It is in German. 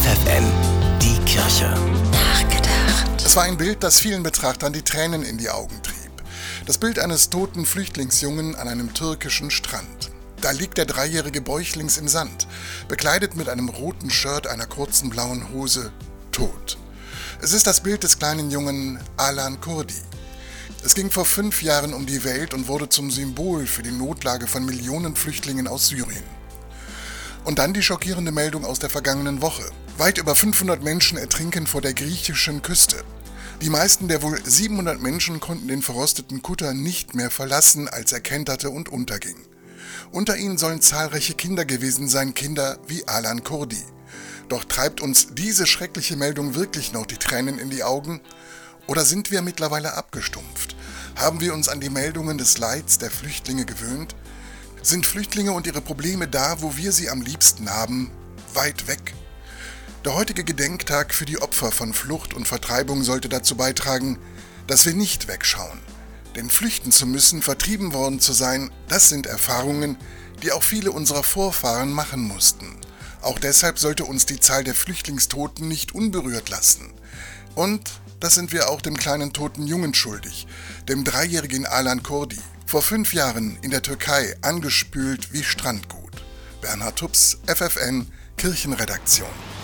FFN, die Kirche. Nachgedacht. Es war ein Bild, das vielen Betrachtern die Tränen in die Augen trieb. Das Bild eines toten Flüchtlingsjungen an einem türkischen Strand. Da liegt der dreijährige Bäuchlings im Sand, bekleidet mit einem roten Shirt, einer kurzen blauen Hose, tot. Es ist das Bild des kleinen Jungen Alan Kurdi. Es ging vor fünf Jahren um die Welt und wurde zum Symbol für die Notlage von Millionen Flüchtlingen aus Syrien. Und dann die schockierende Meldung aus der vergangenen Woche. Weit über 500 Menschen ertrinken vor der griechischen Küste. Die meisten der wohl 700 Menschen konnten den verrosteten Kutter nicht mehr verlassen, als er kenterte und unterging. Unter ihnen sollen zahlreiche Kinder gewesen sein, Kinder wie Alan Kurdi. Doch treibt uns diese schreckliche Meldung wirklich noch die Tränen in die Augen? Oder sind wir mittlerweile abgestumpft? Haben wir uns an die Meldungen des Leids der Flüchtlinge gewöhnt? Sind Flüchtlinge und ihre Probleme da, wo wir sie am liebsten haben, weit weg? Der heutige Gedenktag für die Opfer von Flucht und Vertreibung sollte dazu beitragen, dass wir nicht wegschauen. Denn flüchten zu müssen, vertrieben worden zu sein, das sind Erfahrungen, die auch viele unserer Vorfahren machen mussten. Auch deshalb sollte uns die Zahl der Flüchtlingstoten nicht unberührt lassen. Und das sind wir auch dem kleinen toten Jungen schuldig, dem dreijährigen Alan Kurdi, vor fünf Jahren in der Türkei angespült wie Strandgut. Bernhard Tups, FFN, Kirchenredaktion.